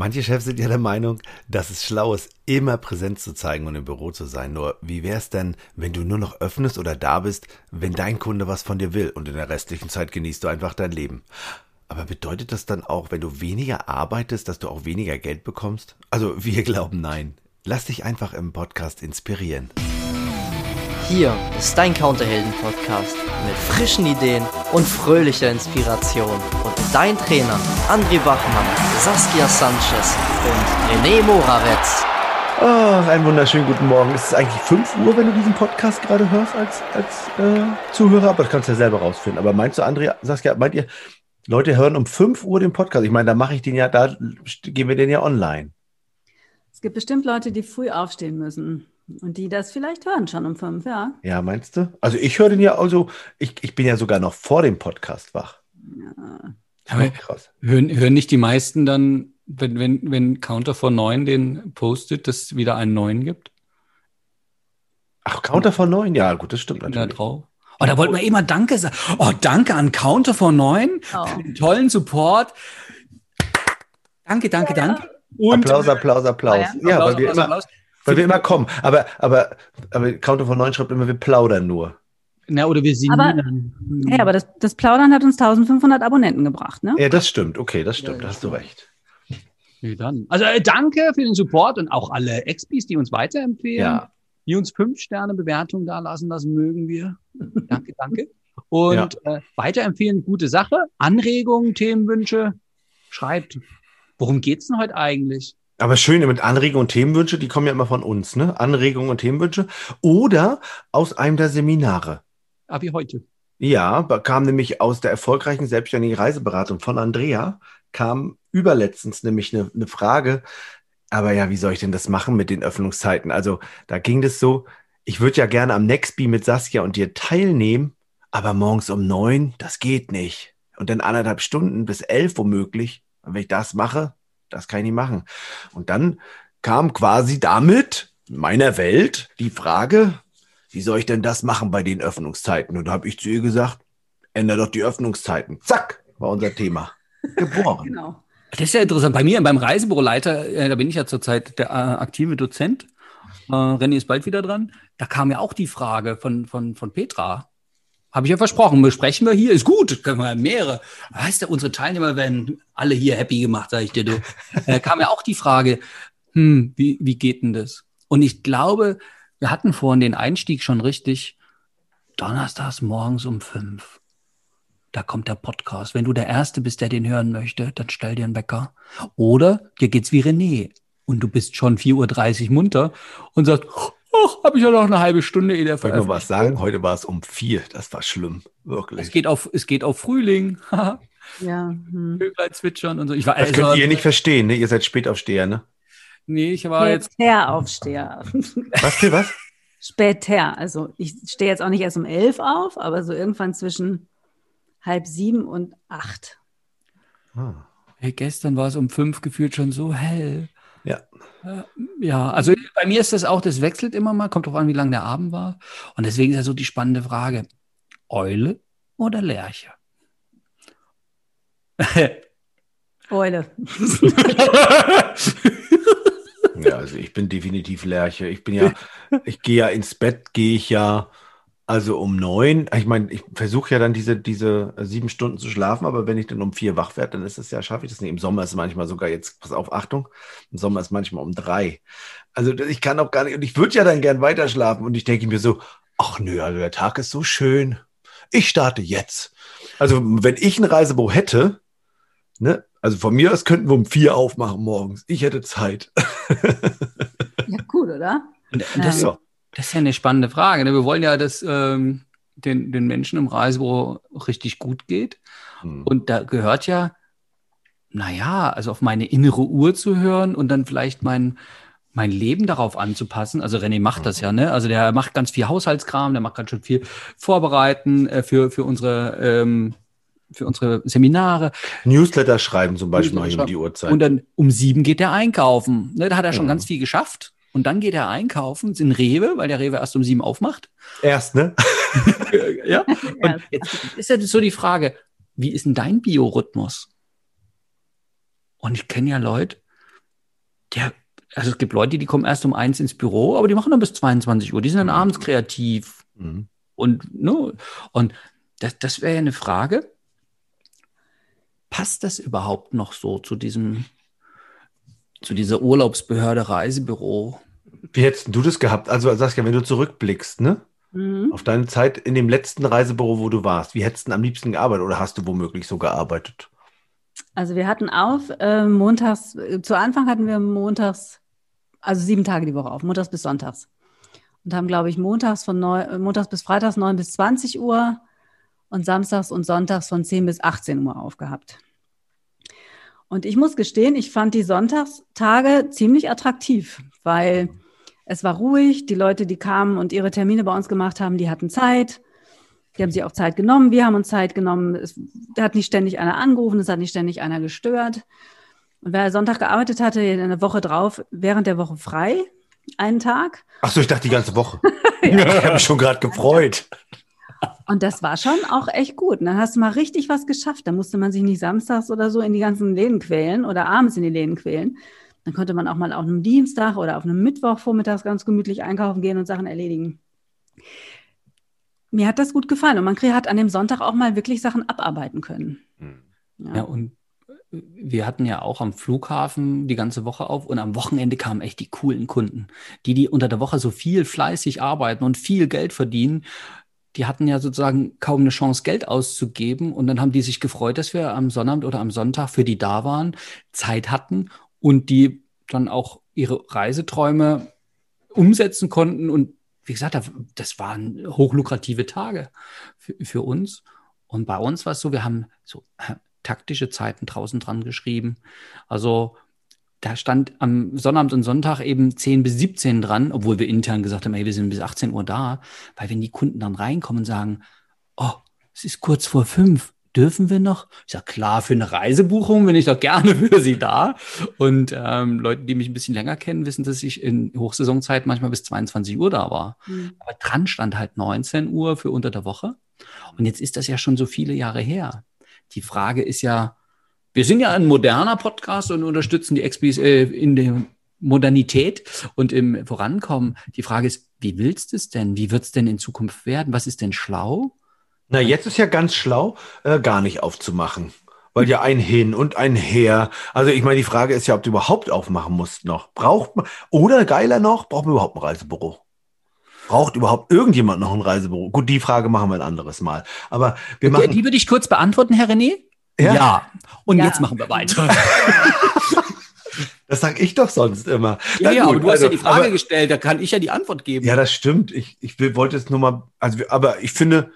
Manche Chefs sind ja der Meinung, dass es schlau ist, immer Präsenz zu zeigen und im Büro zu sein. Nur wie wär's denn, wenn du nur noch öffnest oder da bist, wenn dein Kunde was von dir will und in der restlichen Zeit genießt du einfach dein Leben? Aber bedeutet das dann auch, wenn du weniger arbeitest, dass du auch weniger Geld bekommst? Also wir glauben nein. Lass dich einfach im Podcast inspirieren. Hier ist dein Counterhelden-Podcast mit frischen Ideen und fröhlicher Inspiration. Und dein Trainer André Bachmann, Saskia Sanchez und René Morawetz. Oh, einen wunderschönen guten Morgen. Es ist eigentlich 5 Uhr, wenn du diesen Podcast gerade hörst als, als äh, Zuhörer, aber das kannst du ja selber rausfinden. Aber meinst du, Andrea, Saskia, meint ihr, Leute hören um 5 Uhr den Podcast? Ich meine, da mache ich den ja, da gehen wir den ja online. Es gibt bestimmt Leute, die früh aufstehen müssen. Und die das vielleicht hören schon um fünf, ja. Ja, meinst du? Also ich höre den ja, also ich, ich bin ja sogar noch vor dem Podcast wach. Ja. Aber krass. Hören, hören nicht die meisten dann, wenn, wenn, wenn Counter vor neun den postet, dass es wieder einen neuen gibt? Ach, Counter vor neun? Ja, gut, das stimmt natürlich. Da drauf. Oh, da wollten wir immer Danke sagen. Oh, danke an Counter vor neun oh. für den tollen Support. Danke, danke, ja, danke. Und, Applaus, Applaus, Applaus. Ja, ja. ja weil wir immer, Applaus. Weil wir immer kommen. Aber, aber, aber Counter von 9 schreibt immer, wir plaudern nur. Na, oder wir singen. Aber, ja, aber das, das Plaudern hat uns 1500 Abonnenten gebracht, ne? Ja, das stimmt. Okay, das stimmt. Ja, da hast du recht. Ja, dann. Also äh, danke für den Support und auch alle Expis, die uns weiterempfehlen. Ja. Die uns fünf Sterne Bewertung da lassen, das mögen wir. danke, danke. Und ja. äh, weiterempfehlen, gute Sache. Anregungen, Themenwünsche, schreibt. Worum geht's denn heute eigentlich? Aber schön mit Anregungen und Themenwünsche, die kommen ja immer von uns, ne? Anregungen und Themenwünsche. Oder aus einem der Seminare. Ah, wie heute. Ja, kam nämlich aus der erfolgreichen selbstständigen Reiseberatung von Andrea, kam überletztens nämlich eine, eine Frage, aber ja, wie soll ich denn das machen mit den Öffnungszeiten? Also da ging das so, ich würde ja gerne am Nextbee mit Saskia und dir teilnehmen, aber morgens um neun, das geht nicht. Und dann anderthalb Stunden bis elf womöglich. Und wenn ich das mache, das kann ich nicht machen. Und dann kam quasi damit meiner Welt die Frage, wie soll ich denn das machen bei den Öffnungszeiten? Und da habe ich zu ihr gesagt, ändere doch die Öffnungszeiten. Zack, war unser Thema. Geboren. genau. Das ist ja interessant. Bei mir, beim Reisebüroleiter, äh, da bin ich ja zurzeit der äh, aktive Dozent. Äh, René ist bald wieder dran. Da kam ja auch die Frage von, von, von Petra. Habe ich ja versprochen, besprechen wir hier. Ist gut, können wir mehrere. Weißt du, unsere Teilnehmer werden alle hier happy gemacht, sage ich dir. Du. Da kam ja auch die Frage, hm, wie, wie geht denn das? Und ich glaube, wir hatten vorhin den Einstieg schon richtig. Donnerstags morgens um fünf. Da kommt der Podcast. Wenn du der Erste bist, der den hören möchte, dann stell dir einen Wecker. Oder dir geht's wie René und du bist schon 4.30 Uhr munter und sagst, ach, habe ich ja noch eine halbe Stunde in der Soll ich noch was sagen? Heute war es um vier. Das war schlimm, wirklich. Es geht auf, es geht auf Frühling. ja. Hm. Vögel zwitschern und so. Ich war, das also, könnt ihr nicht verstehen, ne? Ihr seid Spätaufsteher, ne? Nee, ich war jetzt. Spätaufsteher. Was für was? Später. Also ich stehe jetzt auch nicht erst um elf auf, aber so irgendwann zwischen halb sieben und acht. Ah. Hey, gestern war es um fünf gefühlt schon so hell. Ja. Ja, also bei mir ist das auch, das wechselt immer mal, kommt drauf an, wie lang der Abend war. Und deswegen ist ja so die spannende Frage: Eule oder Lerche? Eule. ja, also ich bin definitiv Lerche. Ich bin ja, ich gehe ja ins Bett, gehe ich ja also um neun, ich meine, ich versuche ja dann diese, diese sieben Stunden zu schlafen, aber wenn ich dann um vier wach werde, dann ist es ja, schaffe ich das nicht. Im Sommer ist es manchmal sogar jetzt, pass auf, Achtung, im Sommer ist manchmal um drei. Also ich kann auch gar nicht, und ich würde ja dann gern weiter schlafen und ich denke mir so, ach nö, also der Tag ist so schön. Ich starte jetzt. Also wenn ich ein Reisebüro hätte, ne, also von mir aus könnten wir um vier aufmachen morgens. Ich hätte Zeit. ja, cool, oder? Das, ja. Das ist ja eine spannende Frage. Ne? Wir wollen ja, dass ähm, den, den Menschen im Reisebüro richtig gut geht. Hm. Und da gehört ja, naja, also auf meine innere Uhr zu hören und dann vielleicht mein, mein Leben darauf anzupassen. Also René macht das ja, ne? Also der macht ganz viel Haushaltskram, der macht ganz schön viel Vorbereiten äh, für, für unsere ähm, für unsere Seminare. Newsletter schreiben zum Beispiel mal um die Uhrzeit. Und dann um sieben geht er einkaufen. Ne, da hat er schon ja. ganz viel geschafft. Und dann geht er einkaufen in Rewe, weil der Rewe erst um sieben aufmacht. Erst, ne? ja. Und jetzt ist ja so die Frage, wie ist denn dein Biorhythmus? Und ich kenne ja Leute, der, also es gibt Leute, die kommen erst um eins ins Büro, aber die machen dann bis 22 Uhr. Die sind dann abends kreativ. Mhm. Und, ne, und das, das wäre ja eine Frage. Passt das überhaupt noch so zu diesem, zu dieser Urlaubsbehörde Reisebüro? Wie hättest du das gehabt? Also Saskia, wenn du zurückblickst, ne? Mhm. Auf deine Zeit in dem letzten Reisebüro, wo du warst, wie hättest du am liebsten gearbeitet oder hast du womöglich so gearbeitet? Also wir hatten auf äh, montags, äh, zu Anfang hatten wir montags, also sieben Tage die Woche auf, montags bis sonntags. Und haben, glaube ich, montags von neun, äh, montags bis freitags 9 bis 20 Uhr und samstags und sonntags von 10 bis 18 Uhr aufgehabt. Und ich muss gestehen, ich fand die Sonntagstage ziemlich attraktiv, weil es war ruhig, die Leute, die kamen und ihre Termine bei uns gemacht haben, die hatten Zeit. Die haben sich auch Zeit genommen, wir haben uns Zeit genommen. Es hat nicht ständig einer angerufen, es hat nicht ständig einer gestört. Und wer Sonntag gearbeitet hatte, eine Woche drauf, während der Woche frei, einen Tag. Ach so, ich dachte die ganze Woche. Ich habe mich schon gerade gefreut. Und das war schon auch echt gut. Und dann hast du mal richtig was geschafft. Da musste man sich nicht samstags oder so in die ganzen Läden quälen oder abends in die Läden quälen. Dann konnte man auch mal auf einem Dienstag oder auf einem Mittwoch vormittags ganz gemütlich einkaufen gehen und Sachen erledigen. Mir hat das gut gefallen und man hat an dem Sonntag auch mal wirklich Sachen abarbeiten können. Ja. Ja, und wir hatten ja auch am Flughafen die ganze Woche auf und am Wochenende kamen echt die coolen Kunden, die, die unter der Woche so viel fleißig arbeiten und viel Geld verdienen. Die hatten ja sozusagen kaum eine Chance, Geld auszugeben. Und dann haben die sich gefreut, dass wir am Sonnabend oder am Sonntag für die da waren, Zeit hatten und die dann auch ihre Reiseträume umsetzen konnten. Und wie gesagt, da- das waren hochlukrative Tage für, für uns. Und bei uns war es so, wir haben so äh, taktische Zeiten draußen dran geschrieben. Also da stand am Sonnabend und Sonntag eben 10 bis 17 dran, obwohl wir intern gesagt haben, ey, wir sind bis 18 Uhr da. Weil wenn die Kunden dann reinkommen und sagen, oh, es ist kurz vor fünf, dürfen wir noch? Ich sage, klar, für eine Reisebuchung bin ich doch gerne für Sie da. Und ähm, Leute, die mich ein bisschen länger kennen, wissen, dass ich in Hochsaisonzeit manchmal bis 22 Uhr da war. Mhm. Aber dran stand halt 19 Uhr für unter der Woche. Und jetzt ist das ja schon so viele Jahre her. Die Frage ist ja, wir sind ja ein moderner Podcast und unterstützen die XPs äh, in der Modernität und im Vorankommen. Die Frage ist, wie willst du es denn? Wie wird es denn in Zukunft werden? Was ist denn schlau? Na, jetzt ist ja ganz schlau, äh, gar nicht aufzumachen. Weil ja ein hin und ein her. Also ich meine, die Frage ist ja, ob du überhaupt aufmachen musst noch. Braucht man, oder geiler noch, braucht man überhaupt ein Reisebüro? Braucht überhaupt irgendjemand noch ein Reisebüro? Gut, die Frage machen wir ein anderes Mal. Aber wir Okay, machen. die würde ich kurz beantworten, Herr René. Ja? Und Ja. jetzt machen wir weiter. Das sage ich doch sonst immer. Ja, Na ja, gut, aber du hast also, ja die Frage aber- gestellt, da kann ich ja die Antwort geben. Ja, das stimmt. Ich, ich wollte es nur mal, also, aber ich finde,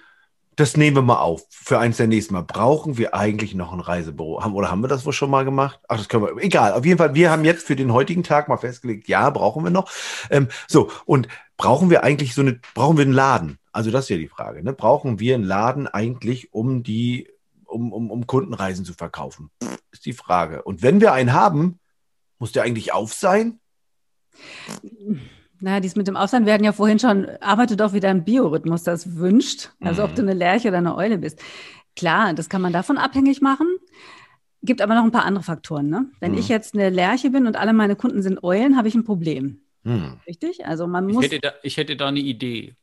das nehmen wir mal auf für eins der nächsten Mal. Brauchen wir eigentlich noch ein Reisebüro? Haben, oder haben wir das wohl schon mal gemacht? Ach, das können wir, egal. Auf jeden Fall, wir haben jetzt für den heutigen Tag mal festgelegt, ja, brauchen wir noch. Ähm, so, und brauchen wir eigentlich so eine, brauchen wir einen Laden? Also das ist ja die Frage. Ne? Brauchen wir einen Laden eigentlich, um die, um, um, um Kundenreisen zu verkaufen? Pff, Ist die Frage. Und wenn wir einen haben, muss der eigentlich auf sein? Naja, dies mit dem Ausland werden ja vorhin schon, arbeitet doch wieder ein Biorhythmus, das wünscht. Also ob Mhm. du eine Lerche oder eine Eule bist. Klar, das kann man davon abhängig machen. Gibt aber noch ein paar andere Faktoren. Ne? Wenn Mhm. ich jetzt eine Lerche bin und alle meine Kunden sind Eulen, habe ich ein Problem. Hm. Richtig? Also man Ich muss. hätte, da, ich hätte da eine Idee.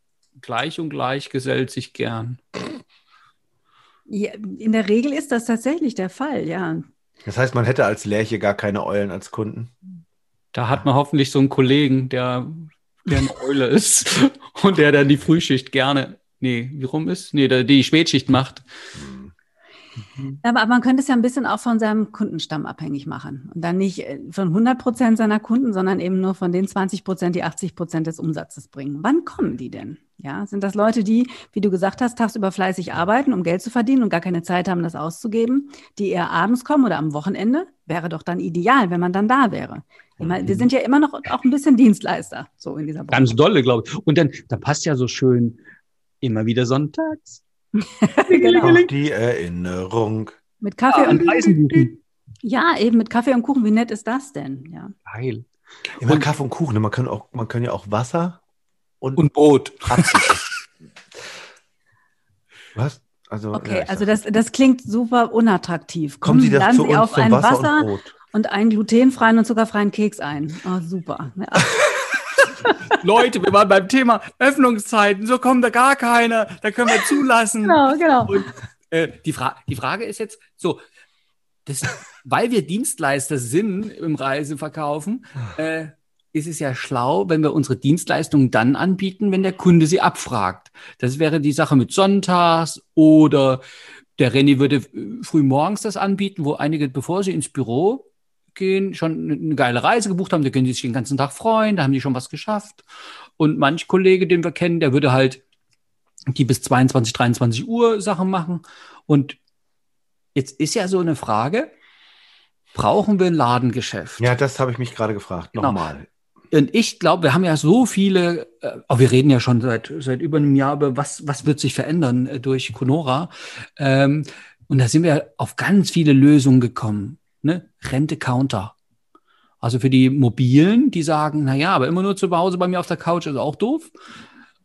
Gleich und gleich gesellt sich gern. Ja, in der Regel ist das tatsächlich der Fall, ja. Das heißt, man hätte als Lerche gar keine Eulen als Kunden. Da hat man hoffentlich so einen Kollegen, der, der eine Eule ist und der dann die Frühschicht gerne, nee, wie rum ist? Nee, der die Spätschicht macht. Aber, aber man könnte es ja ein bisschen auch von seinem Kundenstamm abhängig machen. Und dann nicht äh, von 100 Prozent seiner Kunden, sondern eben nur von den 20 Prozent, die 80 Prozent des Umsatzes bringen. Wann kommen die denn? Ja, sind das Leute, die, wie du gesagt hast, tagsüber fleißig arbeiten, um Geld zu verdienen und gar keine Zeit haben, das auszugeben, die eher abends kommen oder am Wochenende? Wäre doch dann ideal, wenn man dann da wäre. Wir sind ja immer noch auch ein bisschen Dienstleister, so in dieser Branche. Ganz dolle, glaube ich. Und dann, da passt ja so schön immer wieder sonntags. genau. Auch die Erinnerung. Mit Kaffee an und Reisen buchen. ja, eben mit Kaffee und Kuchen. Wie nett ist das denn? Ja. Geil. Immer Kaffee und Kuchen. ne? Man kann, auch, man kann ja auch Wasser und, Und Brot. Was? Also, Okay, ja, also das, das klingt super unattraktiv. Kommen Sie das zu Sie uns auf zum ein Wasser, Wasser und Brot? und einen glutenfreien und zuckerfreien Keks ein. Oh, super. Leute, wir waren beim Thema Öffnungszeiten. So kommt da gar keiner. Da können wir zulassen. Genau, genau. Und, äh, die, Fra die Frage ist jetzt so, das, weil wir Dienstleister sind im Reiseverkaufen, äh, ist es ja schlau, wenn wir unsere Dienstleistungen dann anbieten, wenn der Kunde sie abfragt. Das wäre die Sache mit Sonntags oder der Renny würde äh, früh morgens das anbieten, wo einige, bevor sie ins Büro gehen, schon eine geile Reise gebucht haben, da können die sich den ganzen Tag freuen, da haben die schon was geschafft. Und manch Kollege, den wir kennen, der würde halt die bis 22, 23 Uhr Sachen machen. Und jetzt ist ja so eine Frage, brauchen wir ein Ladengeschäft? Ja, das habe ich mich gerade gefragt. Genau. Nochmal. Und ich glaube, wir haben ja so viele, äh, aber wir reden ja schon seit, seit über einem Jahr über was, was wird sich verändern äh, durch Conora. Ähm, und da sind wir auf ganz viele Lösungen gekommen. Ne? Rente-Counter. Also für die Mobilen, die sagen, na ja, aber immer nur zu Hause bei mir auf der Couch ist auch doof.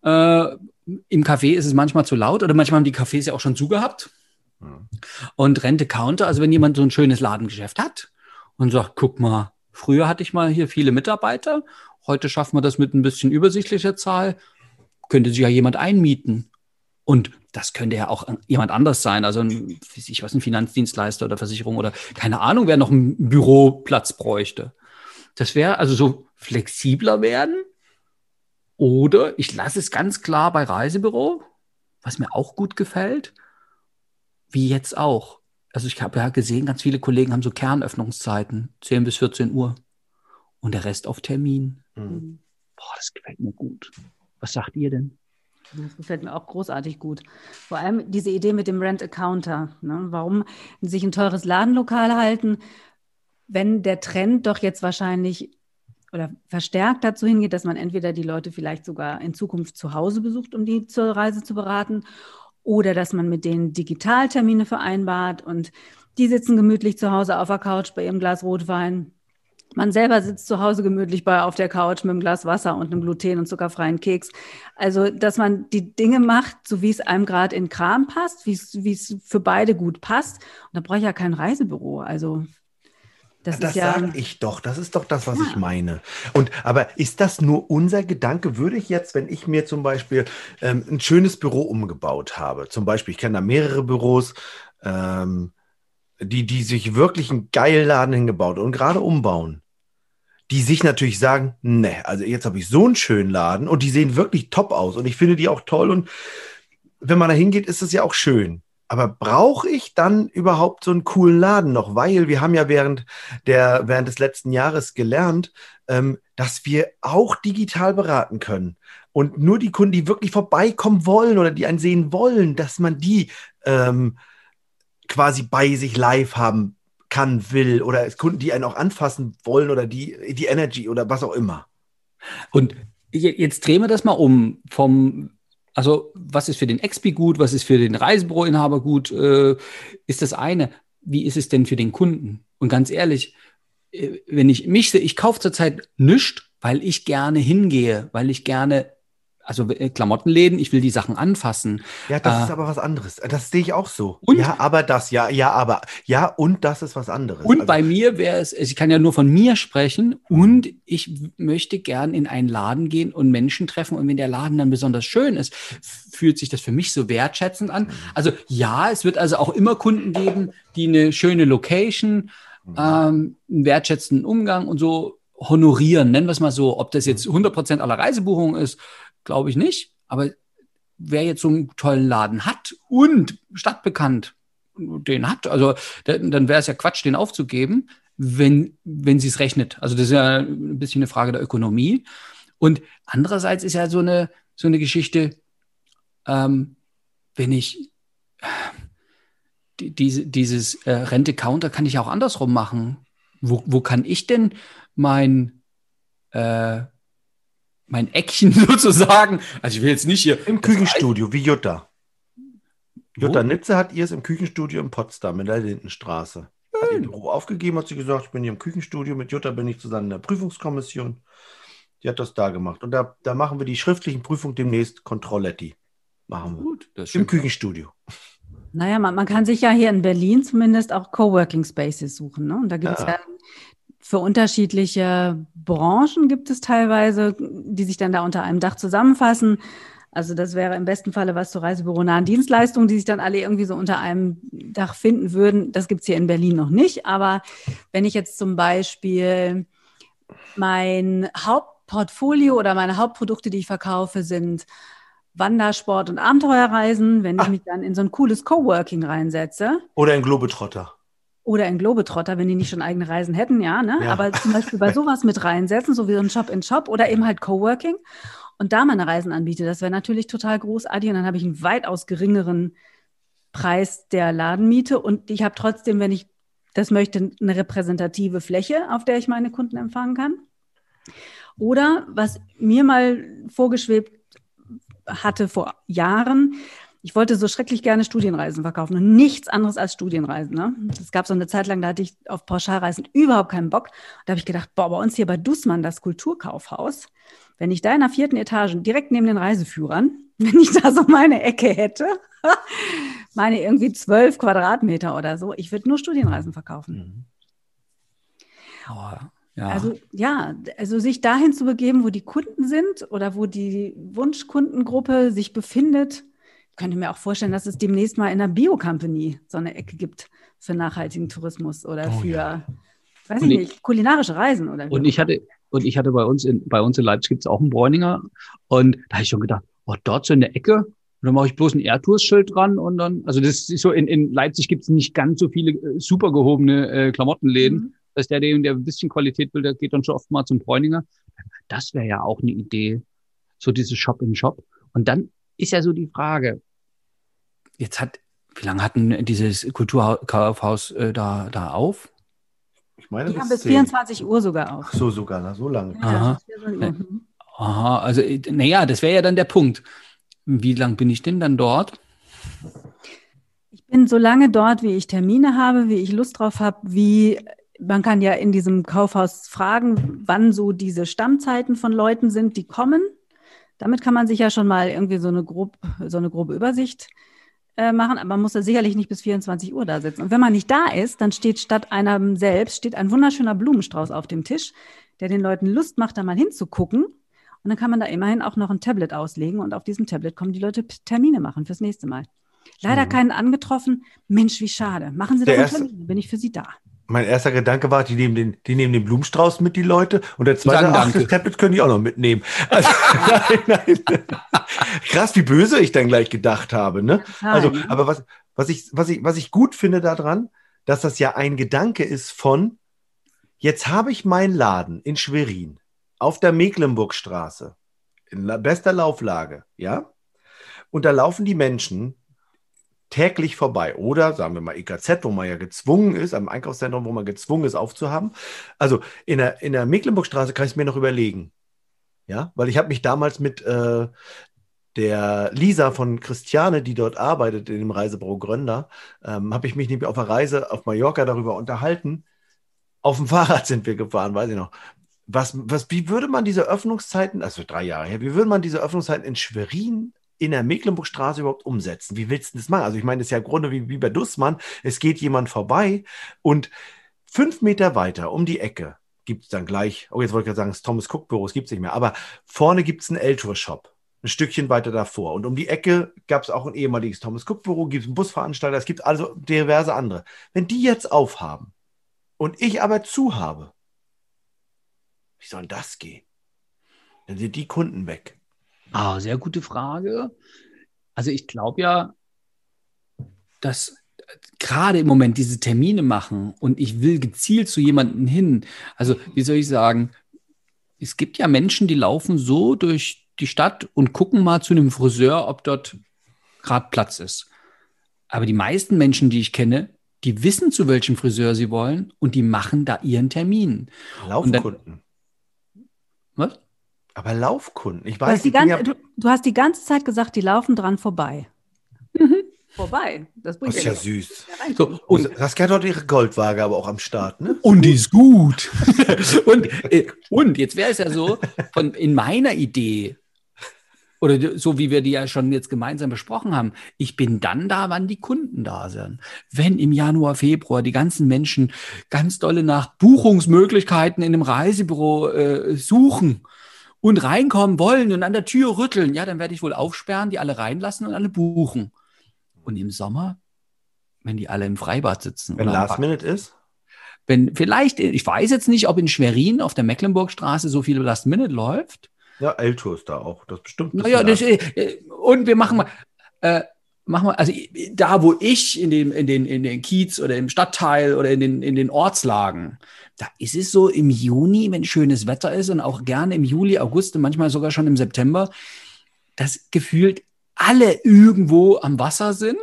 Äh, Im Café ist es manchmal zu laut oder manchmal haben die Cafés ja auch schon zugehabt. Hm. Und Rente-Counter, also wenn jemand so ein schönes Ladengeschäft hat und sagt, guck mal, früher hatte ich mal hier viele Mitarbeiter, heute schaffen wir das mit ein bisschen übersichtlicher Zahl, könnte sich ja jemand einmieten. Und das könnte ja auch jemand anders sein, also ein, ich was, ein Finanzdienstleister oder Versicherung oder keine Ahnung, wer noch einen Büroplatz bräuchte. Das wäre also so flexibler werden. Oder ich lasse es ganz klar bei Reisebüro, was mir auch gut gefällt, wie jetzt auch. Also ich habe ja gesehen, ganz viele Kollegen haben so Kernöffnungszeiten, 10 bis 14 Uhr. Und der Rest auf Termin. Mhm. Boah, das gefällt mir gut. Was sagt ihr denn? Das gefällt mir auch großartig gut. Vor allem diese Idee mit dem Rent-Accounter. Ne? Warum sich ein teures Ladenlokal halten, wenn der Trend doch jetzt wahrscheinlich oder verstärkt dazu hingeht, dass man entweder die Leute vielleicht sogar in Zukunft zu Hause besucht, um die zur Reise zu beraten, oder dass man mit denen Digitaltermine vereinbart und die sitzen gemütlich zu Hause auf der Couch bei ihrem Glas Rotwein. Man selber sitzt zu Hause gemütlich bei auf der Couch mit einem Glas Wasser und einem gluten- und zuckerfreien Keks. Also, dass man die Dinge macht, so wie es einem gerade in Kram passt, wie es, für beide gut passt. Und da brauche ich ja kein Reisebüro. Also, das, Das ja. sage ich doch. Das ist doch das, was Ja. ich meine. Und aber ist das nur unser Gedanke? Würde ich jetzt, wenn ich mir zum Beispiel ähm, ein schönes Büro umgebaut habe, zum Beispiel, ich kenne da mehrere Büros, ähm, die, die sich wirklich einen geilen Laden hingebaut und gerade umbauen, die sich natürlich sagen, ne, also jetzt habe ich so einen schönen Laden und die sehen wirklich top aus und ich finde die auch toll und wenn man da hingeht, ist es ja auch schön. Aber brauche ich dann überhaupt so einen coolen Laden noch? Weil wir haben ja während der, während des letzten Jahres gelernt, ähm, dass wir auch digital beraten können. Und nur die Kunden, die wirklich vorbeikommen wollen oder die einen sehen wollen, dass man die ähm, quasi bei sich live haben kann, will oder Kunden, die einen auch anfassen wollen oder die, die Energy oder was auch immer. Und je- jetzt drehen wir das mal um vom, also was ist für den Expi gut, was ist für den Reisebüroinhaber gut, äh, ist das eine. Wie ist es denn für den Kunden? Und ganz ehrlich, äh, wenn ich mich sehe, ich kaufe zurzeit nichts, weil ich gerne hingehe, weil ich gerne, also äh, Klamottenläden, ich will die Sachen anfassen. Ja, das Ah. ist aber was anderes. Das sehe ich auch so. Und? Ja, aber das, ja, ja, aber, ja, und das ist was anderes. Und Also- bei mir wäre es, ich kann ja nur von mir sprechen und ich möchte gern in einen Laden gehen und Menschen treffen und wenn der Laden dann besonders schön ist, fühlt sich das für mich so wertschätzend an. Also ja, es wird also auch immer Kunden geben, die eine schöne Location, ähm, einen wertschätzenden Umgang und so honorieren, nennen wir es mal so. Ob das jetzt 100% aller Reisebuchungen ist, glaube ich nicht, aber wer jetzt so einen tollen Laden hat und stadtbekannt den hat, also dann, wäre es ja Quatsch, den aufzugeben, wenn, wenn sie es rechnet. Also das ist ja ein bisschen eine Frage der Ökonomie. Und andererseits ist ja so eine, so eine Geschichte, ähm, wenn ich die, diese, dieses äh, Rente-Counter kann ich auch andersrum machen. Wo, wo kann ich denn mein, äh, mein Eckchen sozusagen, also ich will jetzt nicht hier Im Küchenstudio, wie Jutta. Wo? Jutta Nitze hat ihr es im Küchenstudio in Potsdam in der Lindenstraße. Hat ihr Büro aufgegeben, hat sie gesagt, ich bin hier im Küchenstudio, mit Jutta bin ich zusammen in der Prüfungskommission. Die hat das da gemacht. Und da, da machen wir die schriftlichen Prüfungen demnächst Controlletti. Machen wir. Gut, das Im. Küchenstudio. Naja, man, man kann sich ja hier in Berlin zumindest auch Coworking Spaces suchen. Ne? Und da gibt es Ja. ja. Für unterschiedliche Branchen gibt es teilweise, die sich dann da unter einem Dach zusammenfassen. Also das wäre im besten Falle was zu reisebüronahen Dienstleistungen, die sich dann alle irgendwie so unter einem Dach finden würden. Das gibt es hier in Berlin noch nicht. Aber wenn ich jetzt zum Beispiel mein Hauptportfolio oder meine Hauptprodukte, die ich verkaufe, sind Wandersport und Abenteuerreisen, wenn ich Ah. mich dann in so ein cooles Coworking reinsetze Oder ein Globetrotter. Oder in Globetrotter, wenn die nicht schon eigene Reisen hätten, ja, ne? Ja. Aber zum Beispiel bei sowas mit reinsetzen, so wie so ein Shop in Shop oder eben halt Coworking und da meine Reisen anbiete, das wäre natürlich total großartig und dann habe ich einen weitaus geringeren Preis der Ladenmiete und ich habe trotzdem, wenn ich das möchte, eine repräsentative Fläche, auf der ich meine Kunden empfangen kann. Oder was mir mal vorgeschwebt hatte vor Jahren, ich wollte so schrecklich gerne Studienreisen verkaufen und nichts anderes als Studienreisen. Ne? Es gab so eine Zeit lang, da hatte ich auf Pauschalreisen überhaupt keinen Bock. Da habe ich gedacht, boah, bei uns hier bei Dussmann, das Kulturkaufhaus, wenn ich da in der vierten Etage direkt neben den Reiseführern, wenn ich da so meine Ecke hätte, meine irgendwie zwölf Quadratmeter oder so, ich würde nur Studienreisen verkaufen. Oh, ja. Also ja, also sich dahin zu begeben, wo die Kunden sind oder wo die Wunschkundengruppe sich befindet. Ich könnte mir auch vorstellen, dass es demnächst mal in der Bio-Company so eine Ecke gibt für nachhaltigen Tourismus oder Oh für, ja. weiß Und ich ich- nicht, kulinarische Reisen oder wie Und ich hatte, und ich hatte bei uns in, bei uns in Leipzig gibt's auch einen Bräuninger. Und da habe ich schon gedacht, oh, dort so in der Ecke. Und dann mache ich bloß ein Airtours-Schild dran und dann, also das ist so, in, in Leipzig gibt's nicht ganz so viele äh, super gehobene äh, Klamottenläden. Mhm. Das ist der, der, der ein bisschen Qualität will, der geht dann schon oft mal zum Bräuninger. Das wäre ja auch eine Idee. So dieses Shop in Shop. Und dann ist ja so die Frage, jetzt hat, wie lange hat denn dieses Kulturkaufhaus äh, da, da auf? Ich meine, Die haben bis bis 10. 24 Uhr sogar auf. Ach so, sogar, na, so lange. Ja. Aha, also äh, naja, das wäre ja dann der Punkt. Wie lang bin ich denn dann dort? Ich bin so lange dort, wie ich Termine habe, wie ich Lust drauf habe, wie man kann ja in diesem Kaufhaus fragen, wann so diese Stammzeiten von Leuten sind, die kommen. Damit kann man sich ja schon mal irgendwie so eine, grob, so eine grobe Übersicht äh, machen, aber man muss da sicherlich nicht bis 24 Uhr da sitzen. Und wenn man nicht da ist, dann steht statt einem selbst steht ein wunderschöner Blumenstrauß auf dem Tisch, der den Leuten Lust macht, da mal hinzugucken. Und dann kann man da immerhin auch noch ein Tablet auslegen und auf diesem Tablet kommen die Leute Termine machen fürs nächste Mal. Leider Mhm. keinen angetroffen. Mensch, wie schade. Machen Sie doch einen Termin, dann bin ich für Sie da. Mein erster Gedanke war, die nehmen den, die nehmen den Blumenstrauß mit, die Leute. Und der zweite, ach, das Tablet können die auch noch mitnehmen. Also, nein, nein. Krass, wie böse ich dann gleich gedacht habe, ne? Also, aber was, was ich, was ich, was ich gut finde daran, dass das ja ein Gedanke ist von, jetzt habe ich meinen Laden in Schwerin auf der Mecklenburgstraße in bester Lauflage, ja? Und da laufen die Menschen täglich vorbei. Oder sagen wir mal EKZ, wo man ja gezwungen ist, am Einkaufszentrum, wo man gezwungen ist aufzuhaben. Also in der, in der Mecklenburgstraße kann ich es mir noch überlegen. Ja, weil ich habe mich damals mit äh, der Lisa von Christiane, die dort arbeitet in dem Reisebüro Grönder, ähm, habe ich mich nämlich auf einer Reise auf Mallorca darüber unterhalten. Auf dem Fahrrad sind wir gefahren, weiß ich noch. Was, was, wie würde man diese Öffnungszeiten, also drei Jahre her, wie würde man diese Öffnungszeiten in Schwerin in der Mecklenburgstraße überhaupt umsetzen? Wie willst du das machen? Also ich meine, das ist ja im Grunde wie, wie bei Dussmann. Es geht jemand vorbei und fünf Meter weiter um die Ecke gibt es dann gleich, oh jetzt wollte ich gerade sagen, das Thomas Cook Büro, es gibt es nicht mehr, aber vorne gibt es einen L-Tour-Shop. Ein Stückchen weiter davor. Und um die Ecke gab es auch ein ehemaliges Thomas Cook Büro, gibt es einen Busveranstalter, es gibt also diverse andere. Wenn die jetzt aufhaben und ich aber zu habe, wie soll das gehen? Dann sind die Kunden weg. Ah, sehr gute Frage. Also ich glaube ja, dass gerade im Moment diese Termine machen und ich will gezielt zu jemandem hin. Also wie soll ich sagen, es gibt ja Menschen, die laufen so durch die Stadt und gucken mal zu einem Friseur, ob dort gerade Platz ist. Aber die meisten Menschen, die ich kenne, die wissen, zu welchem Friseur sie wollen und die machen da ihren Termin. Dann- Laufkunden. Was? Aber Laufkunden. Ich Du hast, weiß, bin ja, ganze, du, du hast die ganze Zeit gesagt, die laufen dran vorbei. Vorbei. Das das ist ja ja süß. So, Und Saskia hat dort ihre Goldwaage aber auch am Start, ne? Und die ist gut. und, äh, und jetzt wäre es ja so, von, in meiner Idee, oder so wie wir die ja schon jetzt gemeinsam besprochen haben, ich bin dann da, wann die Kunden da sind. Wenn im Januar, Februar die ganzen Menschen ganz dolle nach Buchungsmöglichkeiten in einem Reisebüro äh, suchen und reinkommen wollen und an der Tür rütteln, ja, dann werde ich wohl aufsperren, die alle reinlassen und alle buchen. Und im Sommer, wenn die alle im Freibad sitzen. Wenn Last Minute ist? Wenn vielleicht, ich weiß jetzt nicht, ob in Schwerin auf der Mecklenburgstraße so viel Last Minute läuft. Ja, Elto ist da auch. Das bestimmt. Naja, das, äh, und wir machen mal, äh, machen wir, also da, wo ich in den, in den, in den Kiez oder im Stadtteil oder in den, in den Ortslagen, da ist es so im Juni, wenn schönes Wetter ist und auch gerne im Juli, August und manchmal sogar schon im September, dass gefühlt alle irgendwo am Wasser sind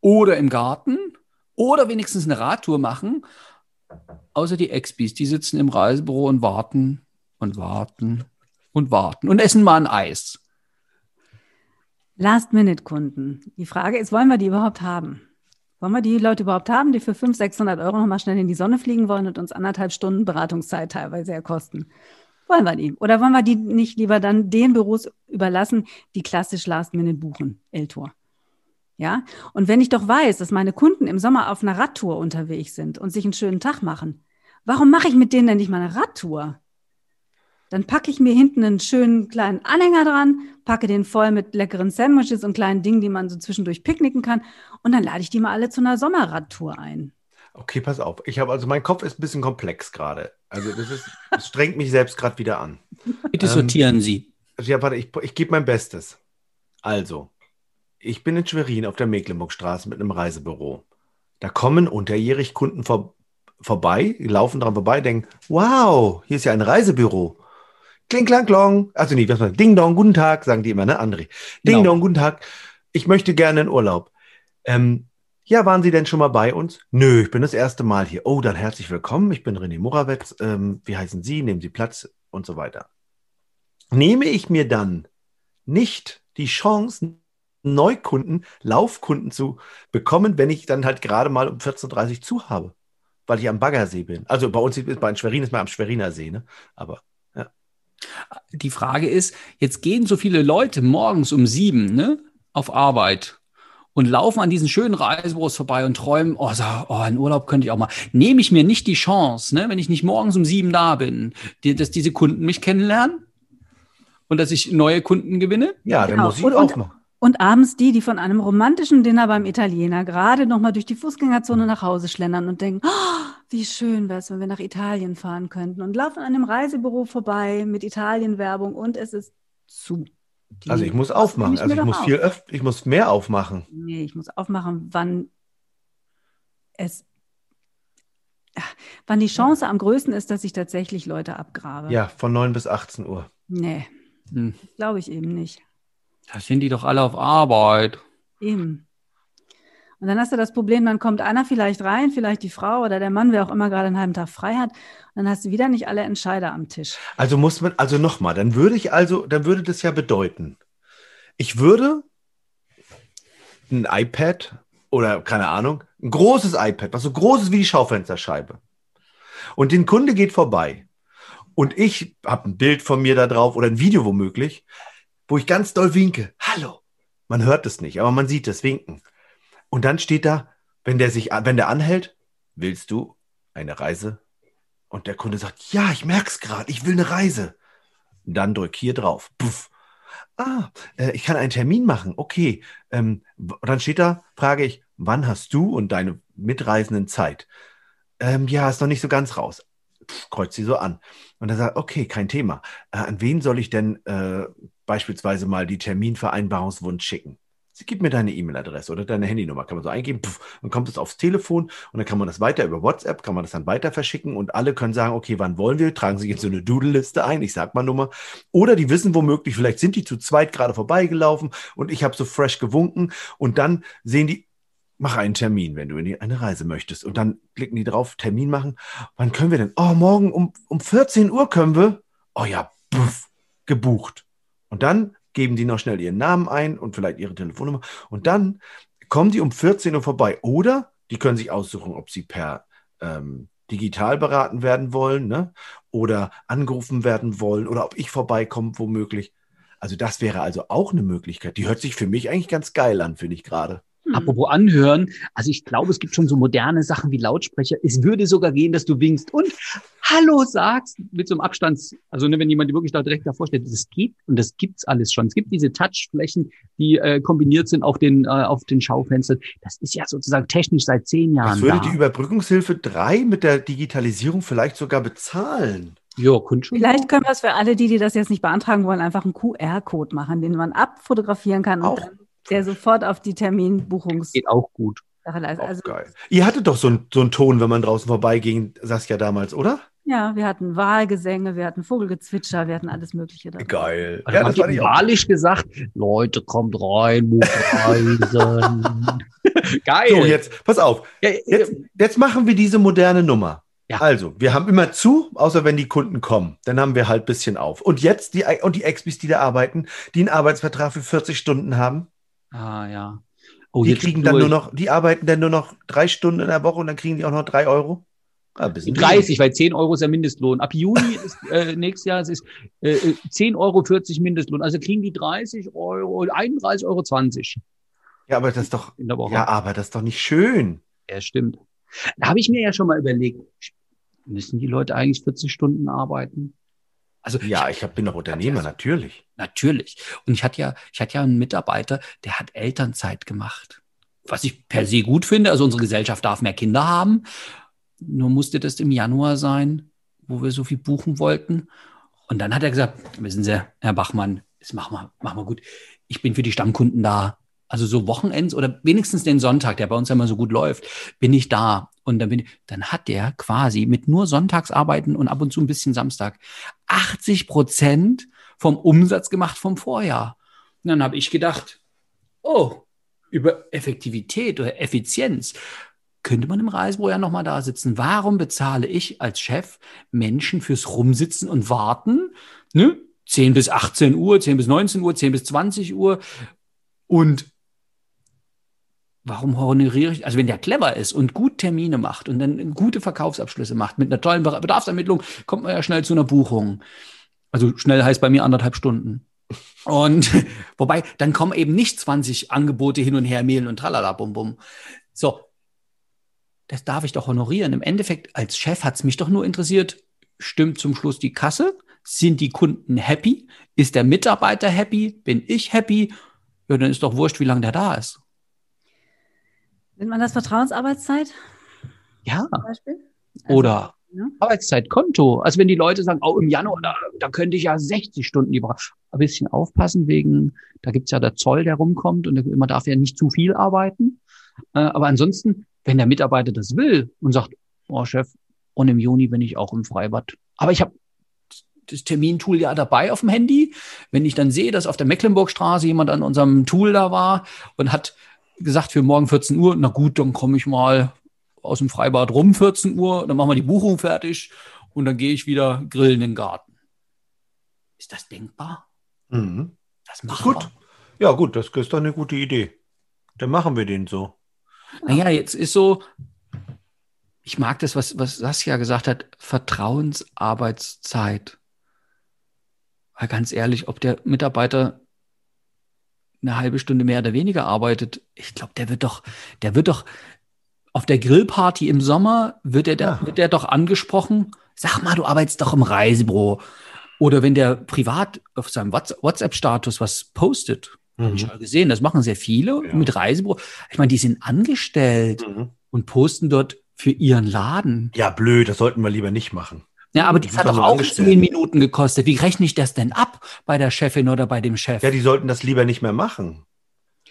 oder im Garten oder wenigstens eine Radtour machen. Außer die Expis, die sitzen im Reisebüro und warten und warten und warten und essen mal ein Eis. Last-Minute-Kunden. Die Frage ist, wollen wir die überhaupt haben? Wollen wir die Leute überhaupt haben, die für 500, 600 Euro nochmal schnell in die Sonne fliegen wollen und uns anderthalb Stunden Beratungszeit teilweise ja kosten? Wollen wir die? Oder wollen wir die nicht lieber dann den Büros überlassen, die klassisch Last-Minute buchen, Eltor? Ja? Und wenn ich doch weiß, dass meine Kunden im Sommer auf einer Radtour unterwegs sind und sich einen schönen Tag machen, warum mache ich mit denen denn nicht mal eine Radtour? Dann packe ich mir hinten einen schönen kleinen Anhänger dran, packe den voll mit leckeren Sandwiches und kleinen Dingen, die man so zwischendurch picknicken kann. Und dann lade ich die mal alle zu einer Sommerradtour ein. Okay, pass auf. Ich habe also mein Kopf ist ein bisschen komplex gerade. Also das ist, das strengt mich selbst gerade wieder an. Bitte sortieren ähm, Sie. Ja, warte, ich, ich gebe mein Bestes. Also, ich bin in Schwerin auf der Mecklenburgstraße mit einem Reisebüro. Da kommen unterjährig Kunden vor, vorbei, laufen dran vorbei, denken, wow, hier ist ja ein Reisebüro. Kling, klang, klong. Also nicht, was man, Ding Dong, guten Tag, sagen die immer, ne, André. Ding genau. Dong, guten Tag. Ich möchte gerne in Urlaub. Ähm, ja, waren Sie denn schon mal bei uns? Nö, ich bin das erste Mal hier. Oh, dann herzlich willkommen. Ich bin René Morawetz. Ähm, wie heißen Sie? Nehmen Sie Platz und so weiter. Nehme ich mir dann nicht die Chance, Neukunden, Laufkunden zu bekommen, wenn ich dann halt gerade mal um 14.30 Uhr zu habe, weil ich am Baggersee bin. Also bei uns, bei Schwerin ist man am Schweriner See, ne? Aber die Frage ist, jetzt gehen so viele Leute morgens um sieben ne, auf Arbeit und laufen an diesen schönen Reisebüros vorbei und träumen, oh, so, oh, in Urlaub könnte ich auch mal. Nehme ich mir nicht die Chance, ne, wenn ich nicht morgens um sieben da bin, die, dass diese Kunden mich kennenlernen und dass ich neue Kunden gewinne? Ja, dann genau. muss ich und, auch machen. Und abends die, die von einem romantischen Dinner beim Italiener gerade noch mal durch die Fußgängerzone nach Hause schlendern und denken, oh, wie schön wäre es, wenn wir nach Italien fahren könnten und laufen an einem Reisebüro vorbei mit Italienwerbung und es ist zu. Die also ich muss aufmachen, also ich muss auf. viel öfter, ich muss mehr aufmachen. Nee, ich muss aufmachen, wann es wann die Chance am größten ist, dass ich tatsächlich Leute abgrabe. Ja, von 9 bis 18 Uhr. Nee, hm. glaube ich eben nicht. Da sind die doch alle auf Arbeit. Eben. Und dann hast du das Problem, dann kommt einer vielleicht rein, vielleicht die Frau oder der Mann, wer auch immer gerade einen halben Tag frei hat. Und dann hast du wieder nicht alle Entscheider am Tisch. Also muss man, also nochmal, dann würde ich also, dann würde das ja bedeuten, ich würde ein iPad oder keine Ahnung, ein großes iPad, was so groß ist wie die Schaufensterscheibe. Und den Kunde geht vorbei. Und ich habe ein Bild von mir da drauf oder ein Video womöglich wo ich ganz doll winke. Hallo. Man hört es nicht, aber man sieht es winken. Und dann steht da, wenn der sich, wenn der anhält, willst du eine Reise? Und der Kunde sagt, ja, ich merk's gerade, ich will eine Reise. Dann drück hier drauf. Puff. Ah, äh, ich kann einen Termin machen. Okay. Ähm, und dann steht da, frage ich, wann hast du und deine Mitreisenden Zeit? Ähm, ja, ist noch nicht so ganz raus. Pff, kreuzt sie so an. Und er sagt, okay, kein Thema. Äh, an wen soll ich denn äh, beispielsweise mal die Terminvereinbarungswunsch schicken. Sie gibt mir deine E-Mail-Adresse oder deine Handynummer, kann man so eingeben, pff, dann kommt es aufs Telefon und dann kann man das weiter über WhatsApp, kann man das dann weiter verschicken und alle können sagen, okay, wann wollen wir? Tragen sich in so eine Doodle-Liste ein, ich sag mal Nummer. Oder die wissen womöglich, vielleicht sind die zu zweit gerade vorbeigelaufen und ich habe so fresh gewunken und dann sehen die, mach einen Termin, wenn du in die, eine Reise möchtest. Und dann klicken die drauf, Termin machen. Wann können wir denn? Oh, morgen um, um 14 Uhr können wir. Oh ja, puff, gebucht. Und dann geben die noch schnell ihren Namen ein und vielleicht ihre Telefonnummer. Und dann kommen die um 14 Uhr vorbei. Oder die können sich aussuchen, ob sie per ähm, digital beraten werden wollen ne? oder angerufen werden wollen oder ob ich vorbeikomme, womöglich. Also das wäre also auch eine Möglichkeit. Die hört sich für mich eigentlich ganz geil an, finde ich gerade. Hm. Apropos anhören, also ich glaube, es gibt schon so moderne Sachen wie Lautsprecher. Es würde sogar gehen, dass du winkst und Hallo sagst mit so einem Abstands, also ne, wenn jemand wirklich da direkt davor steht, das geht und das gibt's alles schon. Es gibt diese Touchflächen, die äh, kombiniert sind auf den äh, auf den Schaufenstern. Das ist ja sozusagen technisch seit zehn Jahren Das würde da. die Überbrückungshilfe 3 mit der Digitalisierung vielleicht sogar bezahlen. ja, Kunst schon. Vielleicht können wir es für alle, die, die das jetzt nicht beantragen wollen, einfach einen QR-Code machen, den man abfotografieren kann Auch. und dann der sofort auf die Terminbuchungssache geht auch gut. Auch Also, geil. Ihr hattet doch so, ein, so einen Ton, wenn man draußen vorbeiging, Saskia damals, oder? ja, wir hatten Wahlgesänge, wir hatten Vogelgezwitscher, wir hatten alles Mögliche dabei. Geil. Also ja, das auch. wahrlich gesagt, Leute, kommt rein, muss reisen. Geil. So, jetzt, pass auf. Jetzt, jetzt machen wir diese moderne Nummer. Ja. Also, wir haben immer zu, außer wenn die Kunden kommen. Dann haben wir halt ein bisschen auf. Und jetzt die, und die Expis, die da arbeiten, die einen Arbeitsvertrag für 40 Stunden haben, Ah, ja. Oh, die kriegen dann nur noch, die arbeiten dann nur noch drei Stunden in der Woche und dann kriegen die auch noch drei Euro. Ah, ein bisschen 30, weil 10 Euro ist der Mindestlohn. Ab Juni ist äh, nächstes Jahr es ist äh, äh, 10 Euro 40 Mindestlohn. Also kriegen die 30 Euro, 31,20 Euro 20 Ja, aber das ist doch, in der Woche. ja, aber das ist doch nicht schön. Ja, stimmt. Da habe ich mir ja schon mal überlegt, müssen die Leute eigentlich 40 Stunden arbeiten? Also Ja, ich hab, bin doch Unternehmer, natürlich. Natürlich. Und ich hatte ja, ich hatte ja einen Mitarbeiter, der hat Elternzeit gemacht. Was ich per se gut finde. Also unsere Gesellschaft darf mehr Kinder haben. Nur musste das im Januar sein, wo wir so viel buchen wollten. Und dann hat er gesagt, wissen Sie, Herr Bachmann, das machen wir, machen wir gut. Ich bin für die Stammkunden da. Also so Wochenends oder wenigstens den Sonntag, der bei uns ja immer so gut läuft, bin ich da. Und dann bin ich, dann hat der quasi mit nur Sonntagsarbeiten und ab und zu ein bisschen Samstag 80 Prozent vom Umsatz gemacht vom Vorjahr. Und dann habe ich gedacht, oh, über Effektivität oder Effizienz könnte man im Reisebüro ja nochmal da sitzen. Warum bezahle ich als Chef Menschen fürs Rumsitzen und Warten? Ne? 10 bis 18 Uhr, 10 bis 19 Uhr, 10 bis 20 Uhr. Und warum honoriere ich, also wenn der clever ist und gut Termine macht und dann gute Verkaufsabschlüsse macht mit einer tollen Be- Bedarfsermittlung, kommt man ja schnell zu einer Buchung. Also schnell heißt bei mir anderthalb Stunden. Und wobei, dann kommen eben nicht 20 Angebote hin und her, mailen und tralala, bum, bum. So, das darf ich doch honorieren. Im Endeffekt, als Chef hat es mich doch nur interessiert, stimmt zum Schluss die Kasse? Sind die Kunden happy? Ist der Mitarbeiter happy? Bin ich happy? Ja, dann ist doch wurscht, wie lange der da ist. Nennt man das Vertrauensarbeitszeit Ja. Also, Oder ja. Arbeitszeitkonto. Also wenn die Leute sagen, oh, im Januar, da, da könnte ich ja 60 Stunden die Woche. Ein bisschen aufpassen wegen, da gibt's ja der Zoll, der rumkommt und man darf ja nicht zu viel arbeiten. Äh, aber ansonsten, wenn der Mitarbeiter das will und sagt, oh Chef, und im Juni bin ich auch im Freibad. Aber ich habe das Termintool ja dabei auf dem Handy. Wenn ich dann sehe, dass auf der Mecklenburgstraße jemand an unserem Tool da war und hat gesagt für morgen 14 Uhr, na gut, dann komme ich mal aus dem Freibad rum 14 Uhr, dann machen wir die Buchung fertig und dann gehe ich wieder grillen in den Garten. Ist das denkbar? Mhm. Das machen Gut. Ja, gut, das ist doch eine gute Idee. Dann machen wir den so. Naja, jetzt ist so, ich mag das, was, was Saskia gesagt hat, Vertrauensarbeitszeit. Weil ganz ehrlich, ob der Mitarbeiter eine halbe Stunde mehr oder weniger arbeitet, ich glaube, der wird doch, der wird doch auf der Grillparty im Sommer wird er, Ja. wird der doch angesprochen. Sag mal, du arbeitest doch im Reisebüro. Oder wenn der privat auf seinem Whats- WhatsApp-Status was postet, habe ich Mhm. schon gesehen, das machen sehr viele Ja. mit Reisebüro. Ich meine, die sind angestellt Mhm. und posten dort für ihren Laden. Ja, blöd, das sollten wir lieber nicht machen. Ja, aber Die das sind hat doch auch zehn Minuten gekostet. Wie rechne ich das denn ab bei der Chefin oder bei dem Chef? Ja, die sollten das lieber nicht mehr machen.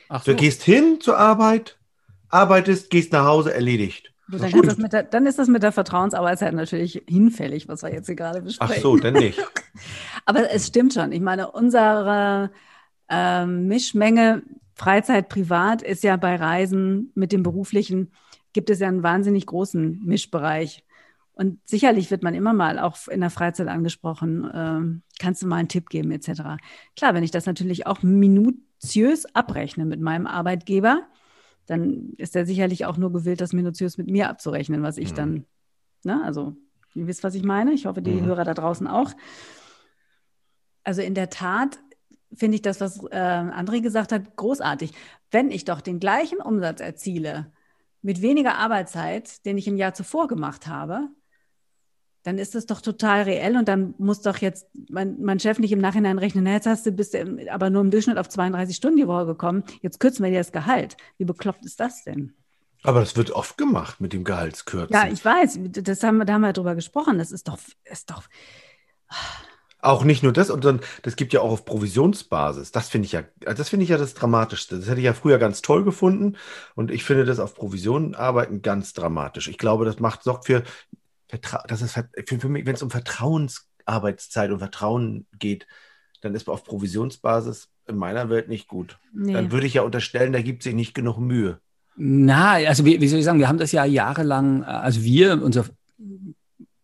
Ach Du gehst hin zur Arbeit, arbeitest, gehst nach Hause, erledigt. Gut, dann, ist das mit der, dann ist das mit der Vertrauensarbeitszeit natürlich hinfällig, was wir jetzt hier gerade besprechen. Ach so, dann nicht. Aber es stimmt schon. Ich meine, unsere ähm, Mischmenge Freizeit, Privat ist ja bei Reisen mit dem Beruflichen, gibt es ja einen wahnsinnig großen Mischbereich. Und sicherlich wird man immer mal auch in der Freizeit angesprochen, ähm, kannst du mal einen Tipp geben etc. Klar, wenn ich das natürlich auch minutiös abrechne mit meinem Arbeitgeber, dann ist er sicherlich auch nur gewillt, das minutiös mit mir abzurechnen, was ich Mhm. dann, ne, also ihr wisst, was ich meine. Ich hoffe, die Mhm. Hörer da draußen auch. Also in der Tat finde ich das, was äh, André gesagt hat, großartig. Wenn ich doch den gleichen Umsatz erziele mit weniger Arbeitszeit, den ich im Jahr zuvor gemacht habe, dann ist das doch total reell und dann muss doch jetzt mein, mein Chef nicht im Nachhinein rechnen, na, jetzt hast du bist du aber nur im Durchschnitt auf 32 Stunden die Woche gekommen, jetzt kürzen wir dir das Gehalt. Wie bekloppt ist das denn? Aber das wird oft gemacht mit dem Gehaltskürzen. Ja, ich weiß, das haben, da haben wir drüber gesprochen. Das ist doch, ist doch. Auch nicht nur das, sondern das gibt ja auch auf Provisionsbasis. Das finde ich ja, das finde ich ja das Dramatischste. Das hätte ich ja früher ganz toll gefunden und ich finde das auf Provisionen arbeiten ganz dramatisch. Ich glaube, das macht sorgt für Vertra das ist für, für mich, wenn es um Vertrauensarbeitszeit und Vertrauen geht, dann ist auf Provisionsbasis in meiner Welt nicht gut. Nee. Dann würde ich ja unterstellen, da gibt sich nicht genug Mühe. Na, also wie, wie soll ich sagen, wir haben das ja jahrelang, also wir, unser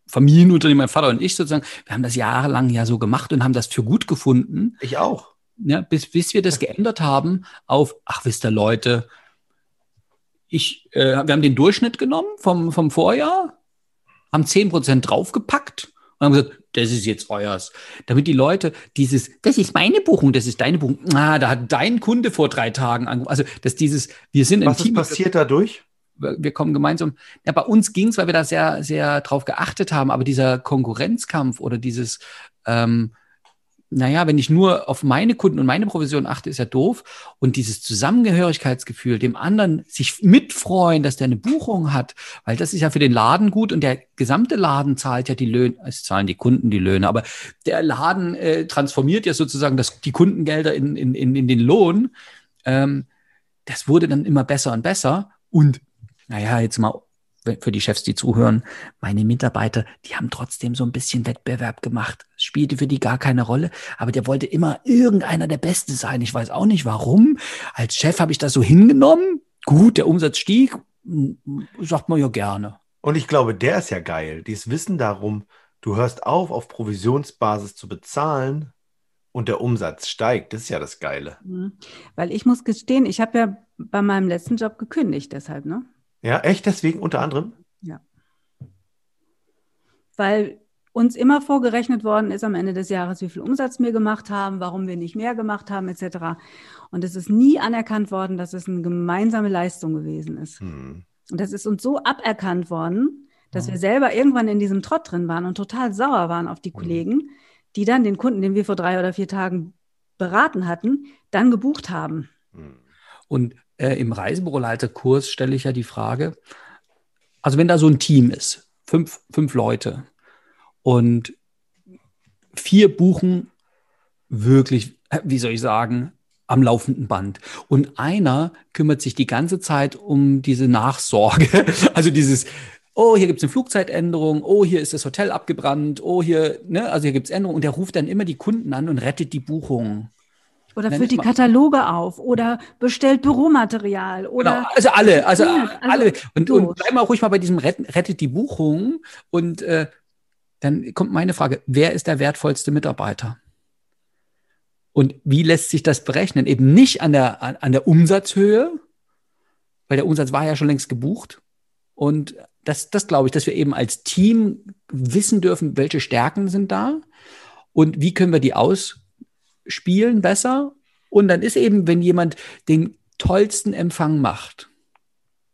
Familienunternehmen, mein Vater und ich sozusagen, wir haben das jahrelang ja so gemacht und haben das für gut gefunden. Ich auch. Ja, bis, bis wir das geändert haben auf, ach wisst ihr Leute, ich, äh, wir haben den Durchschnitt genommen vom, vom Vorjahr, haben 10% draufgepackt und haben gesagt, das ist jetzt euers. Damit die Leute dieses, das ist meine Buchung, das ist deine Buchung, ah, da hat dein Kunde vor drei Tagen angerufen. Also, dass dieses, wir sind Was ist passiert dadurch? wir kommen gemeinsam. Ja, bei uns ging es, weil wir da sehr, sehr drauf geachtet haben, aber dieser Konkurrenzkampf oder dieses, ähm, naja, wenn ich nur auf meine Kunden und meine Provision achte, ist ja doof. Und dieses Zusammengehörigkeitsgefühl, dem anderen sich mitfreuen, dass der eine Buchung hat, weil das ist ja für den Laden gut und der gesamte Laden zahlt ja die Löhne, es zahlen die Kunden die Löhne, aber der Laden äh, transformiert ja sozusagen das, die Kundengelder in, in, in, in den Lohn. Ähm, das wurde dann immer besser und besser. Und naja, jetzt mal für die Chefs, die zuhören, meine Mitarbeiter, die haben trotzdem so ein bisschen Wettbewerb gemacht. Es spielte für die gar keine Rolle, aber der wollte immer irgendeiner der Beste sein. Ich weiß auch nicht warum. Als Chef habe ich das so hingenommen. Gut, der Umsatz stieg, sagt man ja gerne. Und ich glaube, der ist ja geil. Dieses Wissen darum, du hörst auf, auf Provisionsbasis zu bezahlen und der Umsatz steigt. Das ist ja das Geile. Mhm. Weil ich muss gestehen, ich habe ja bei meinem letzten Job gekündigt, deshalb, ne? Ja, echt deswegen unter anderem? Ja. Weil uns immer vorgerechnet worden ist am Ende des Jahres, wie viel Umsatz wir gemacht haben, warum wir nicht mehr gemacht haben, etc. Und es ist nie anerkannt worden, dass es eine gemeinsame Leistung gewesen ist. Hm. Und das ist uns so aberkannt worden, dass hm. wir selber irgendwann in diesem Trott drin waren und total sauer waren auf die hm. Kollegen, die dann den Kunden, den wir vor drei oder vier Tagen beraten hatten, dann gebucht haben. Hm. Und äh, im Reisebüroleiterkurs stelle ich ja die Frage, also wenn da so ein Team ist, fünf, fünf Leute und vier buchen wirklich, äh, wie soll ich sagen, am laufenden Band. Und einer kümmert sich die ganze Zeit um diese Nachsorge. Also dieses, oh, hier gibt es eine Flugzeitänderung, oh, hier ist das Hotel abgebrannt, oh, hier, ne, also hier gibt es Änderungen. Und der ruft dann immer die Kunden an und rettet die Buchung. Oder füllt die Kataloge auf oder bestellt Büromaterial oder. Genau, also alle, also, also alle. Und, und bleib mal ruhig mal bei diesem Rett, Rettet die Buchung. Und äh, dann kommt meine Frage: Wer ist der wertvollste Mitarbeiter? Und wie lässt sich das berechnen? Eben nicht an der, an, an der Umsatzhöhe, weil der Umsatz war ja schon längst gebucht. Und das, das glaube ich, dass wir eben als Team wissen dürfen, welche Stärken sind da und wie können wir die aus spielen besser. Und dann ist eben, wenn jemand den tollsten Empfang macht,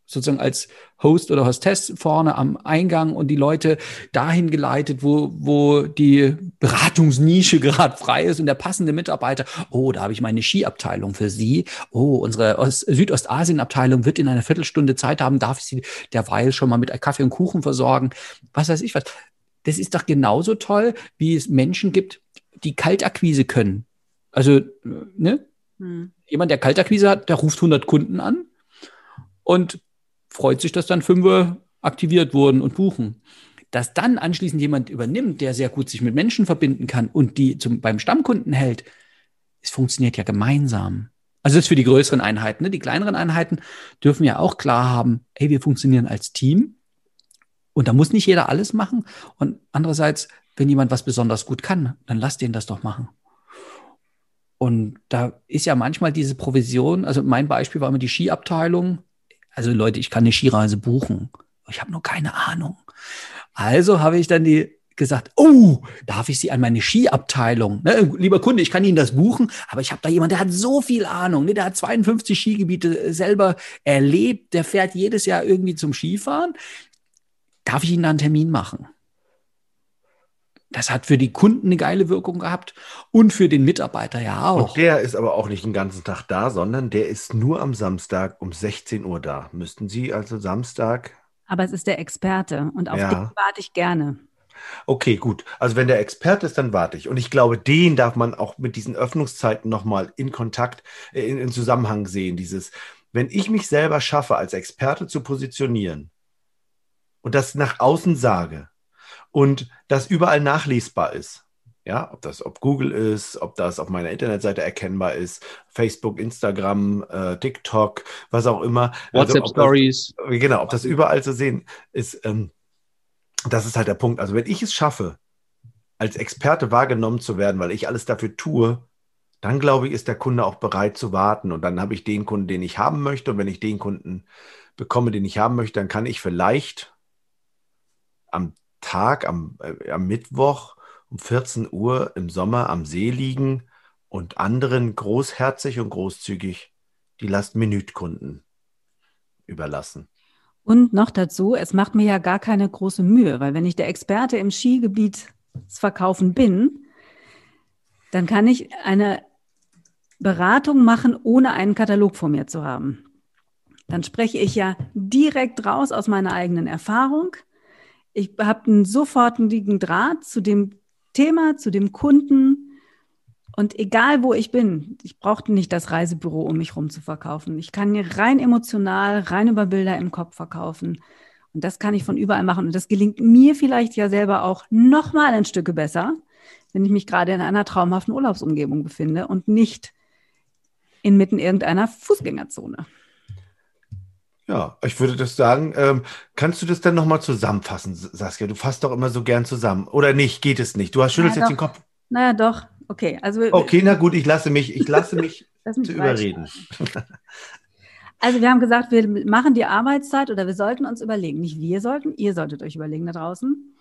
sozusagen als Host oder Hostess vorne am Eingang und die Leute dahin geleitet, wo, wo die Beratungsnische gerade frei ist und der passende Mitarbeiter, oh, da habe ich meine Skiabteilung für Sie. Oh, unsere Ost Südostasien-Abteilung wird in einer Viertelstunde Zeit haben, darf ich Sie derweil schon mal mit Kaffee und Kuchen versorgen? Was weiß ich was. Das ist doch genauso toll, wie es Menschen gibt, die Kaltakquise können. Also, ne? Hm. Jemand, der Kaltakquise hat, der ruft 100 Kunden an und freut sich, dass dann fünf aktiviert wurden und buchen. Dass dann anschließend jemand übernimmt, der sehr gut sich mit Menschen verbinden kann und die zum, beim Stammkunden hält, es funktioniert ja gemeinsam. Also das ist für die größeren Einheiten. Ne? Die kleineren Einheiten dürfen ja auch klar haben, hey, wir funktionieren als Team. Und da muss nicht jeder alles machen. Und andererseits, wenn jemand was besonders gut kann, dann lass den das doch machen. Und da ist ja manchmal diese Provision, also mein Beispiel war immer die Skiabteilung. Also Leute, ich kann eine Skireise buchen. Ich habe nur keine Ahnung. Also habe ich dann die gesagt, oh, darf ich Sie an meine Skiabteilung? Ne, lieber Kunde, ich kann Ihnen das buchen, aber ich habe da jemanden, der hat so viel Ahnung, ne, der hat 52 Skigebiete selber erlebt, der fährt jedes Jahr irgendwie zum Skifahren. Darf ich Ihnen da einen Termin machen? Das hat für die Kunden eine geile Wirkung gehabt und für den Mitarbeiter ja auch. Und der ist aber auch nicht den ganzen Tag da, sondern der ist nur am Samstag um 16 Uhr da. Müssten Sie also Samstag. Aber es ist der Experte und auf Ja. den warte ich gerne. Okay, gut. Also wenn der Experte ist, dann warte ich. Und ich glaube, den darf man auch mit diesen Öffnungszeiten nochmal in Kontakt, äh, in, in Zusammenhang sehen. Dieses, wenn ich mich selber schaffe, als Experte zu positionieren und das nach außen sage und das überall nachlesbar ist, ja, ob das ob Google ist, ob das auf meiner Internetseite erkennbar ist, Facebook, Instagram, äh, TikTok, was auch immer. Also, WhatsApp das- Stories. Genau, ob das überall zu sehen ist, ähm, das ist halt der Punkt. Also wenn ich es schaffe, als Experte wahrgenommen zu werden, weil ich alles dafür tue, dann glaube ich, ist der Kunde auch bereit zu warten. Und dann habe ich den Kunden, den ich haben möchte. Und wenn ich den Kunden bekomme, den ich haben möchte, dann kann ich vielleicht am Tag, am, äh, am Mittwoch um 14 Uhr im Sommer am See liegen und anderen großherzig und großzügig die Last-Minute-Kunden überlassen. Und noch dazu, es macht mir ja gar keine große Mühe, weil wenn ich der Experte im Skigebietsverkaufen bin, dann kann ich eine Beratung machen, ohne einen Katalog vor mir zu haben. Dann spreche ich ja direkt raus aus meiner eigenen Erfahrung. Ich habe einen sofortigen Draht zu dem Thema, zu dem Kunden. Und egal wo ich bin, ich brauchte nicht das Reisebüro, um mich rum zu verkaufen. Ich kann hier rein emotional, rein über Bilder im Kopf verkaufen. Und das kann ich von überall machen. Und das gelingt mir vielleicht ja selber auch nochmal ein Stück besser, wenn ich mich gerade in einer traumhaften Urlaubsumgebung befinde und nicht inmitten irgendeiner Fußgängerzone. Ja, ich würde das sagen. Ähm, kannst du das dann nochmal zusammenfassen, Saskia? Du fasst doch immer so gern zusammen. Oder nicht? Geht es nicht? Du hast schüttelst Ja, jetzt den doch. Kopf. Naja, doch. Okay, also Okay, na gut, ich lasse mich, ich lasse mich lass mich zu überreden. Also wir haben gesagt, wir machen die Arbeitszeit oder wir sollten uns überlegen, nicht wir sollten, ihr solltet euch überlegen da draußen,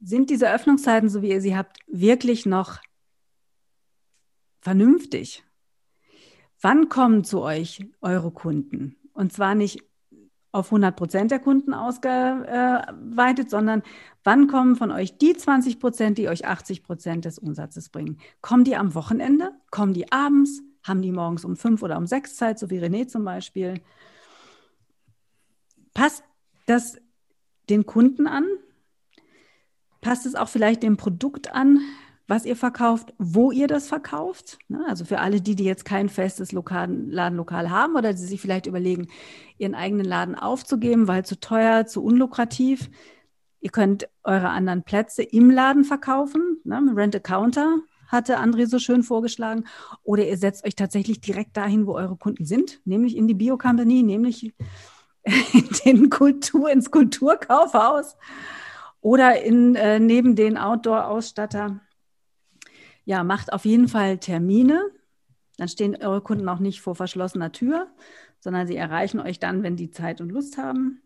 sind diese Öffnungszeiten, so wie ihr sie habt, wirklich noch vernünftig? Wann kommen zu euch eure Kunden? Und zwar nicht auf 100 Prozent der Kunden ausgeweitet, sondern wann kommen von euch die 20 Prozent, die euch 80 Prozent des Umsatzes bringen? Kommen die am Wochenende? Kommen die abends? Haben die morgens um fünf oder um sechs Zeit, so wie René zum Beispiel? Passt das den Kunden an? Passt es auch vielleicht dem Produkt an, was ihr verkauft, wo ihr das verkauft? Ne? Also für alle die, die jetzt kein festes Lokal, Ladenlokal haben oder die sich vielleicht überlegen, ihren eigenen Laden aufzugeben, weil zu teuer, zu unlukrativ. Ihr könnt eure anderen Plätze im Laden verkaufen. Ne? Rent a Counter hatte André so schön vorgeschlagen. Oder ihr setzt euch tatsächlich direkt dahin, wo eure Kunden sind, nämlich in die Bio-Company, nämlich in den Kultur, ins Kulturkaufhaus oder in, äh, neben den Outdoor-Ausstatter. Ja, macht auf jeden Fall Termine. Dann stehen eure Kunden auch nicht vor verschlossener Tür, sondern sie erreichen euch dann, wenn die Zeit und Lust haben.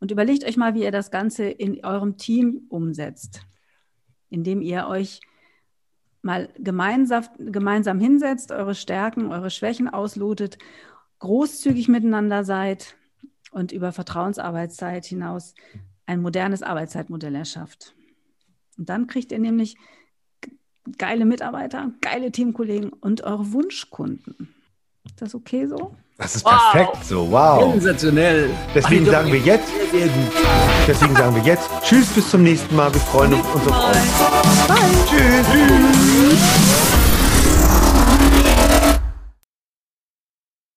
Und überlegt euch mal, wie ihr das Ganze in eurem Team umsetzt, indem ihr euch mal gemeinsam, gemeinsam hinsetzt, eure Stärken, eure Schwächen auslotet, großzügig miteinander seid und über Vertrauensarbeitszeit hinaus ein modernes Arbeitszeitmodell erschafft. Und dann kriegt ihr nämlich geile Mitarbeiter, geile Teamkollegen und eure Wunschkunden. Ist das okay so? Das ist Wow. perfekt so. Wow. Sensationell. Deswegen Ach, sagen wir jetzt, deswegen sagen wir jetzt, tschüss, bis zum nächsten Mal. Wir freuen uns auf euch. Bye. Tschüss.